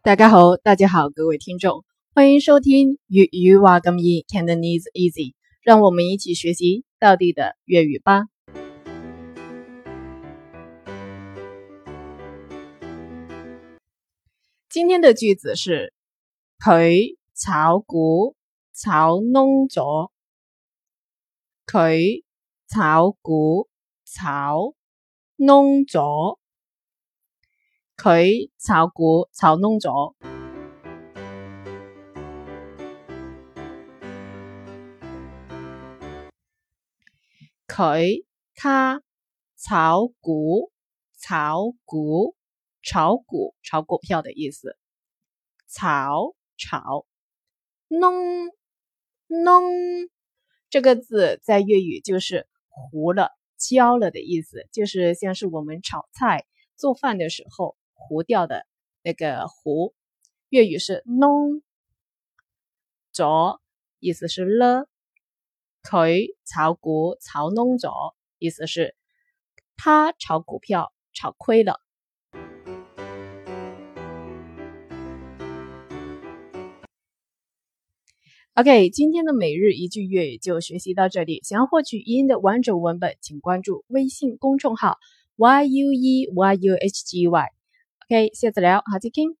大家好，大家好，各位听众，欢迎收听粤语话咁易，Cantonese Easy，让我们一起学习到地的粤语吧。今天的句子是佢炒股炒窿咗，佢炒股炒窿咗。佢炒股炒窿咗，佢他炒股炒股炒股炒股票的意思，炒炒弄弄这个字在粤语就是糊了、焦了的意思，就是像是我们炒菜做饭的时候。糊掉的那个糊，粤语是弄咗，意思是了。佢炒股炒弄咗，意思是他炒股票炒亏了。OK，今天的每日一句粤语就学习到这里。想要获取语音的完整文本，请关注微信公众号 y u e y u h g y。OK，下次聊，好，再见。